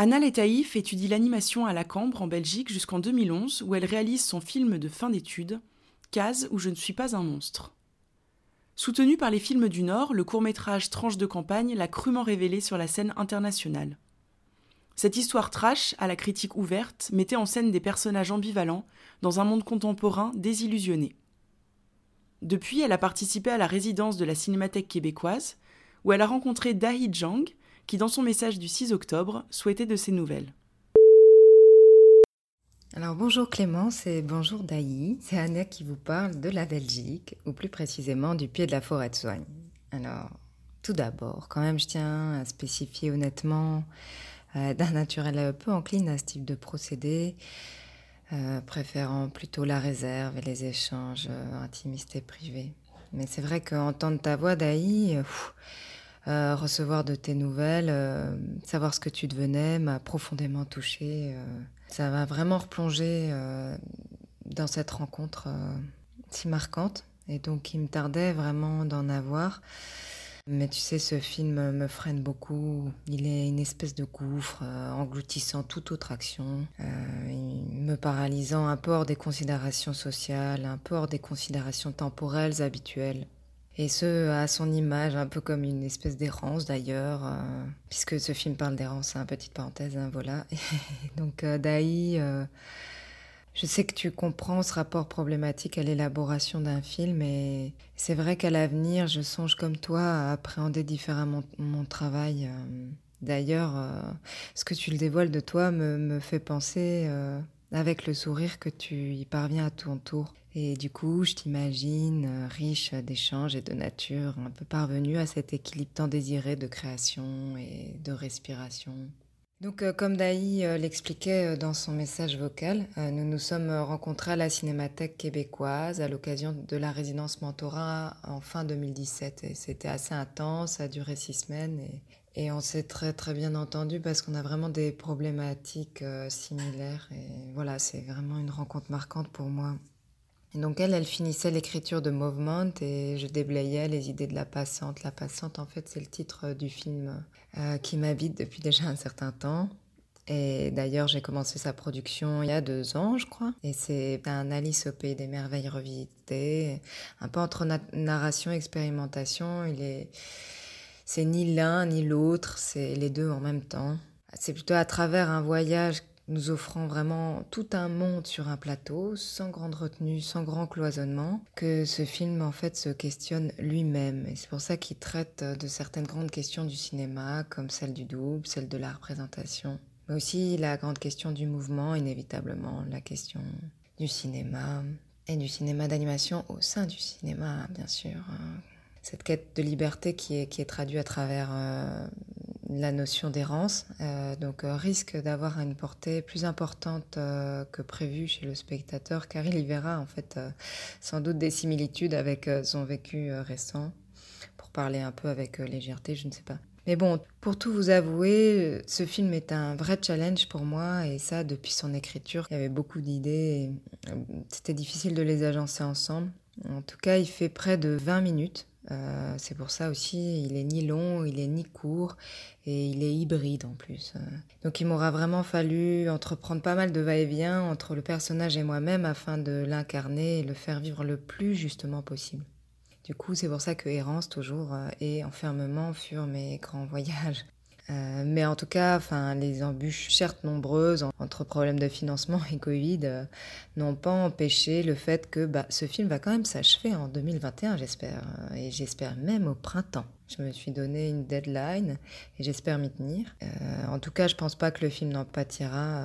Anna Letaïf étudie l'animation à la Cambre en Belgique jusqu'en 2011 où elle réalise son film de fin d'études, Case où je ne suis pas un monstre. Soutenu par les films du Nord, le court-métrage Tranche de campagne l'a crûment révélé sur la scène internationale. Cette histoire trash, à la critique ouverte, mettait en scène des personnages ambivalents dans un monde contemporain désillusionné. Depuis, elle a participé à la résidence de la Cinémathèque québécoise, où elle a rencontré Dahi Zhang, qui, dans son message du 6 octobre, souhaitait de ses nouvelles. Alors bonjour Clémence et bonjour Daï, c'est Anna qui vous parle de la Belgique, ou plus précisément du pied de la forêt de soigne. Alors, tout d'abord, quand même je tiens à spécifier honnêtement euh, d'un naturel peu encline à ce type de procédé, euh, préférant plutôt la réserve et les échanges euh, intimistes et privés. Mais c'est vrai qu'entendre ta voix Daï, euh, recevoir de tes nouvelles, euh, savoir ce que tu devenais m'a profondément touchée. Euh. ça m'a vraiment replongé dans cette rencontre si marquante. Et donc, il me tardait vraiment d'en avoir. Mais tu sais, ce film me freine beaucoup. Il est une espèce de gouffre, engloutissant toute autre action, me paralysant un peu hors des considérations sociales, un peu hors des considérations temporelles habituelles. Et ce, à son image, un peu comme une espèce d'errance d'ailleurs, euh, puisque ce film parle d'errance, hein, petite parenthèse, hein, voilà. donc euh, Daï, euh, je sais que tu comprends ce rapport problématique à l'élaboration d'un film, et c'est vrai qu'à l'avenir, je songe comme toi à appréhender différemment mon travail. D'ailleurs, ce que tu le dévoiles de toi me fait penser avec le sourire que tu y parviens à ton tour. Et du coup, je t'imagine euh, riche d'échanges et de nature, un peu parvenu à cet équilibre tant désiré de création et de respiration. Donc, euh, comme Daï euh, l'expliquait dans son message vocal, nous nous sommes rencontrés à la Cinémathèque québécoise à l'occasion de la résidence mentorat en fin 2017. Et c'était assez intense, ça a duré six semaines. Et on s'est très très bien entendu parce qu'on a vraiment des problématiques similaires. Et voilà, c'est vraiment une rencontre marquante pour moi. Et donc elle, elle finissait l'écriture de Movement et je déblayais les idées de la passante. La passante, en fait, c'est le titre du film euh, qui m'habite depuis déjà un certain temps. Et d'ailleurs, j'ai commencé sa production il y a deux ans, je crois. Et c'est un Alice au pays des merveilles revisité, un peu entre narration et expérimentation. Il est, c'est ni l'un ni l'autre, c'est les deux en même temps. C'est plutôt à travers un voyage nous offrant vraiment tout un monde sur un plateau, sans grande retenue, sans grand cloisonnement, que ce film en fait se questionne lui-même. Et c'est pour ça qu'il traite de certaines grandes questions du cinéma, comme celle du double, celle de la représentation, mais aussi la grande question du mouvement, inévitablement, la question du cinéma, et du cinéma d'animation au sein du cinéma, bien sûr. Cette quête de liberté qui est, traduite à travers euh, la notion d'errance, euh, donc euh, risque d'avoir une portée plus importante que prévu chez le spectateur, car il y verra en fait sans doute des similitudes avec son vécu récent, pour parler un peu avec légèreté, je ne sais pas. Mais bon, pour tout vous avouer, ce film est un vrai challenge pour moi, et ça depuis son écriture. Il y avait beaucoup d'idées, c'était difficile de les agencer ensemble. En tout cas, il fait près de 20 minutes. Euh, c'est pour ça aussi, il est ni long, il est ni court, et il est hybride en plus. Euh. Donc il m'aura vraiment fallu entreprendre pas mal de va-et-vient entre le personnage et moi-même afin de l'incarner et le faire vivre le plus justement possible. Du coup, c'est pour ça que Errance toujours euh, et Enfermement furent mes grands voyages. Euh, mais en tout cas, enfin, les embûches, certes nombreuses, entre problèmes de financement et Covid, euh, n'ont pas empêché le fait que bah, ce film va quand même s'achever en 2021, j'espère. Euh, et j'espère même au printemps. Je me suis donné une deadline et j'espère m'y tenir. en tout cas, je pense pas que le film n'en pâtira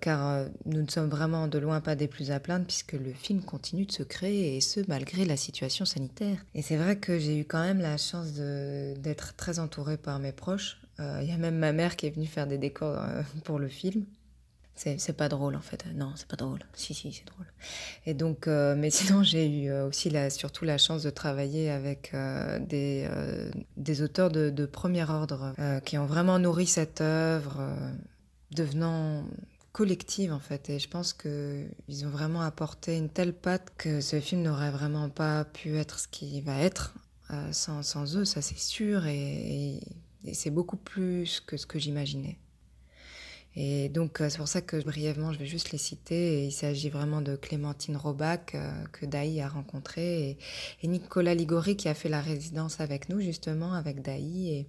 car nous ne sommes vraiment de loin pas des plus à plaindre puisque le film continue de se créer et ce malgré la situation sanitaire. Et c'est vrai que j'ai eu quand même la chance d'être très entourée par mes proches il euh, y a même ma mère qui est venue faire des décors euh, pour le film. c'est pas drôle en fait. Non, c'est pas drôle. Si, si, c'est drôle. Et donc, euh, mais sinon, j'ai eu aussi la, surtout la chance de travailler avec des, des auteurs de, de premier ordre qui ont vraiment nourri cette œuvre, devenant collective en fait. Et je pense qu'ils ont vraiment apporté une telle patte que ce film n'aurait vraiment pas pu être ce qu'il va être sans, sans, eux, ça c'est sûr. et c'est beaucoup plus que ce que j'imaginais. Et donc, euh, c'est pour ça que brièvement, je vais juste les citer. Il s'agit vraiment de Clémentine Robac, euh, que Daï a rencontré, et, Nicolas Ligori, qui a fait la résidence avec nous, justement, avec Daï.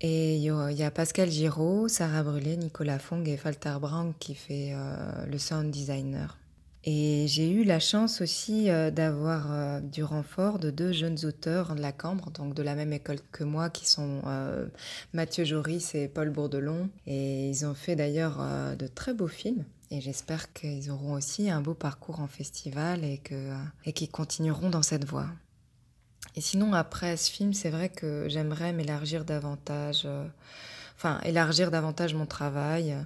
Et, il y a Pascal Giraud, Sarah Brûlé, Nicolas Fong et Falter Brown qui fait euh, le sound designer. Et j'ai eu la chance aussi euh, d'avoir euh, du renfort de deux jeunes auteurs de la Cambre, donc de la même école que moi, qui sont euh, Mathieu Joris et Paul Bourdelon. Et ils ont fait d'ailleurs de très beaux films. Et j'espère qu'ils auront aussi un beau parcours en festival et qu'ils continueront dans cette voie. Et sinon, après ce film, c'est vrai que j'aimerais m'élargir davantage, enfin élargir davantage mon travail.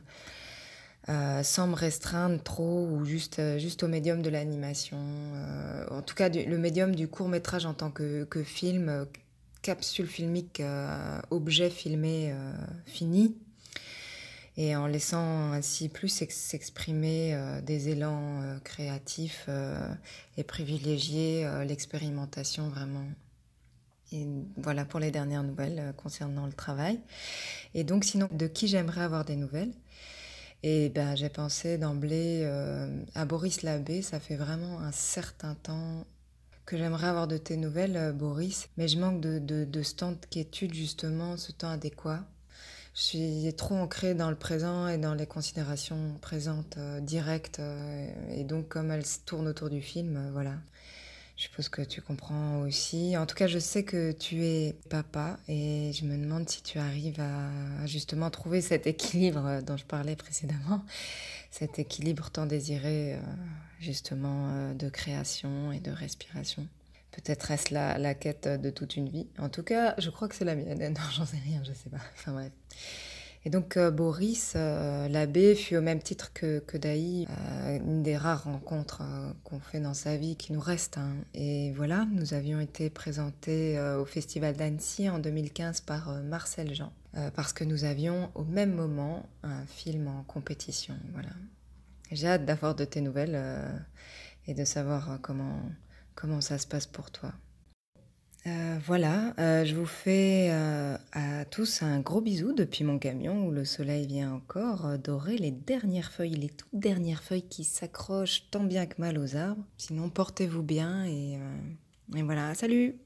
Euh, sans me restreindre trop ou juste, euh, juste au médium de l'animation. Euh, en tout cas, le médium du court métrage en tant que, que film, capsule filmique, objet filmé fini. Et en laissant ainsi plus s'exprimer des élans créatifs et privilégier l'expérimentation vraiment. Et voilà pour les dernières nouvelles concernant le travail. Et donc sinon, de qui j'aimerais avoir des nouvelles? Et ben, j'ai pensé d'emblée euh, à Boris Labbé. Ça fait vraiment un certain temps que j'aimerais avoir de tes nouvelles, euh, Boris. Mais je manque de, de, de ce temps de quiétude, justement, ce temps adéquat. Je suis trop ancrée dans le présent et dans les considérations présentes, euh, directes. et donc, comme elles tournent autour du film, voilà. Je suppose que tu comprends aussi. En tout cas, je sais que tu es papa et je me demande si tu arrives à justement trouver cet équilibre dont je parlais précédemment, cet équilibre tant désiré euh, justement euh, de création et de respiration. Peut-être est-ce la, la quête de toute une vie. En tout cas, je crois que c'est la mienne. Non, j'en sais rien, je sais pas. Enfin bref. Et donc euh, Boris euh, l'abbé fut au même titre que, Daï euh, une des rares rencontres qu'on fait dans sa vie qui nous reste. Hein. Et voilà, nous avions été présentés au Festival d'Annecy en 2015 par Marcel Jean, parce que nous avions au même moment un film en compétition. Voilà. J'ai hâte d'avoir de tes nouvelles et de savoir comment, comment ça se passe pour toi. Euh, voilà, euh, je vous fais euh, à tous un gros bisou depuis mon camion où le soleil vient encore dorer les dernières feuilles, les toutes dernières feuilles qui s'accrochent tant bien que mal aux arbres. Sinon, portez-vous bien et, et voilà, salut